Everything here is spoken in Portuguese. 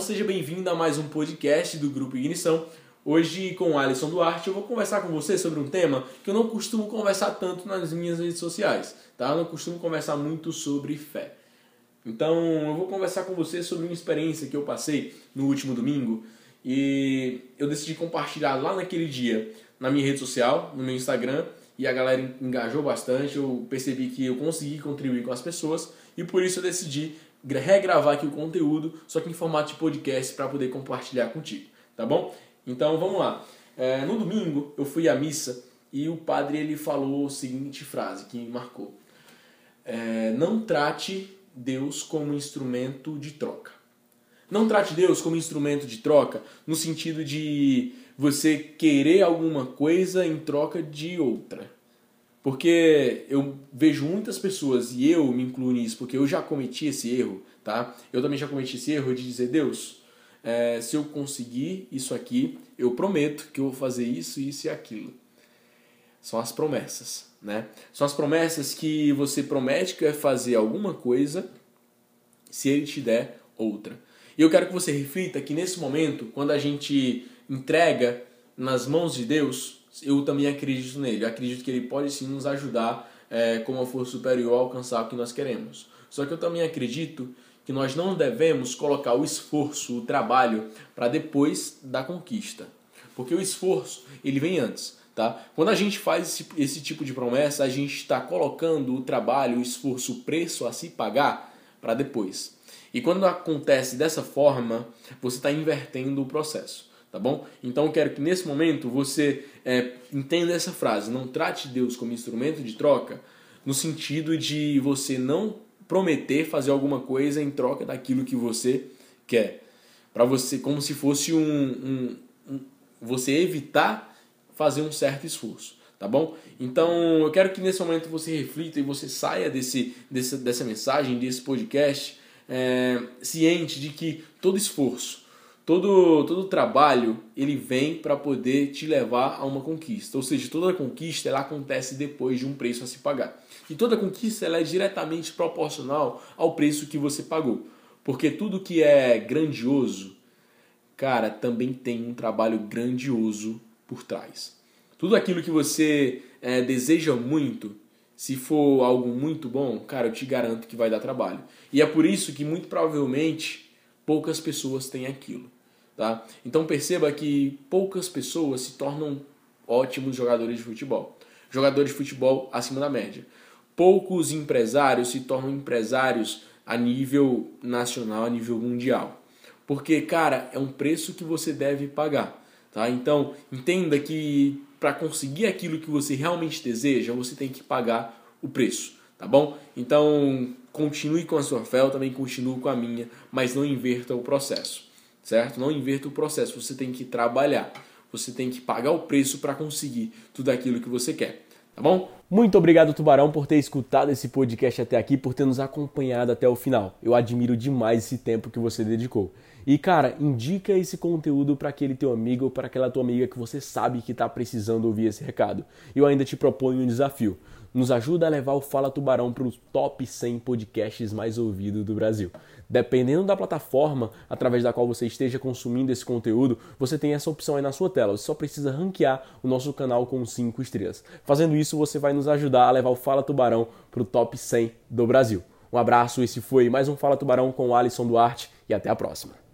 seja bem-vindo a mais um podcast do Grupo Ignição. Hoje, com o Alisson Duarte, eu vou conversar com você sobre um tema que eu não costumo conversar tanto nas minhas redes sociais, tá? Eu não costumo conversar muito sobre fé. Então, eu vou conversar com você sobre uma experiência que eu passei no último domingo e eu decidi compartilhar lá naquele dia na minha rede social, no meu Instagram, e a galera engajou bastante. Eu percebi que eu consegui contribuir com as pessoas e por isso eu decidi regravar aqui o conteúdo, só que em formato de podcast para poder compartilhar contigo, tá bom? Então vamos lá. É, no domingo eu fui à missa e o padre ele falou a seguinte frase que me marcou: é, Não trate Deus como instrumento de troca. Não trate Deus como instrumento de troca no sentido de você querer alguma coisa em troca de outra. Porque eu vejo muitas pessoas, e eu me incluo nisso, porque eu já cometi esse erro, tá? Eu também já cometi esse erro de dizer, Deus, é, se eu conseguir isso aqui, eu prometo que eu vou fazer isso, isso e aquilo. São as promessas, né? São as promessas que você promete que vai fazer alguma coisa se ele te der outra. E eu quero que você reflita que nesse momento, quando a gente entrega nas mãos de Deus, eu também acredito nele. Eu acredito que ele pode sim nos ajudar é, como uma força superior a alcançar o que nós queremos. Só que eu também acredito que nós não devemos colocar o esforço, o trabalho, para depois da conquista. Porque o esforço, ele vem antes. Tá? Quando a gente faz esse, esse tipo de promessa, a gente está colocando o trabalho, o esforço, o preço a se pagar para depois. E quando acontece dessa forma, você está invertendo o processo tá bom? Então eu quero que nesse momento você é, entenda essa frase: não trate Deus como instrumento de troca, no sentido de você não prometer fazer alguma coisa em troca daquilo que você quer, para você como se fosse um, um, um, você evitar fazer um certo esforço. Tá bom? Então eu quero que nesse momento você reflita e você saia desse, desse dessa mensagem, desse podcast, é, ciente de que todo esforço, todo todo trabalho ele vem para poder te levar a uma conquista. Ou seja, toda conquista ela acontece depois de um preço a se pagar. E toda conquista ela é diretamente proporcional ao preço que você pagou. Porque tudo que é grandioso, cara, também tem um trabalho grandioso por trás. Tudo aquilo que você é, deseja muito, se for algo muito bom, cara, eu te garanto que vai dar trabalho. E é por isso que muito provavelmente poucas pessoas têm aquilo. Tá? Então perceba que poucas pessoas se tornam ótimos jogadores de futebol. Jogadores de futebol acima da média. Poucos empresários se tornam empresários a nível nacional, a nível mundial. Porque, cara, é um preço que você deve pagar. Tá? Então, entenda que para conseguir aquilo que você realmente deseja, você tem que pagar o preço. Tá bom? Então, continue com a sua fé, eu também continuo com a minha, mas não inverta o processo certo? Não inverta o processo, você tem que trabalhar, você tem que pagar o preço para conseguir tudo aquilo que você quer, tá bom? Muito obrigado, Tubarão, por ter escutado esse podcast até aqui, por ter nos acompanhado até o final. Eu admiro demais esse tempo que você dedicou. E cara, indica esse conteúdo para aquele teu amigo ou para aquela tua amiga que você sabe que está precisando ouvir esse recado. Eu ainda te proponho um desafio. Nos ajuda a levar o Fala Tubarão para os top 100 podcasts mais ouvidos do Brasil. Dependendo da plataforma através da qual você esteja consumindo esse conteúdo, você tem essa opção aí na sua tela. Você só precisa ranquear o nosso canal com 5 estrelas. Fazendo isso, você vai nos ajudar a levar o Fala Tubarão para o top 100 do Brasil. Um abraço, esse foi mais um Fala Tubarão com o Alisson Duarte e até a próxima.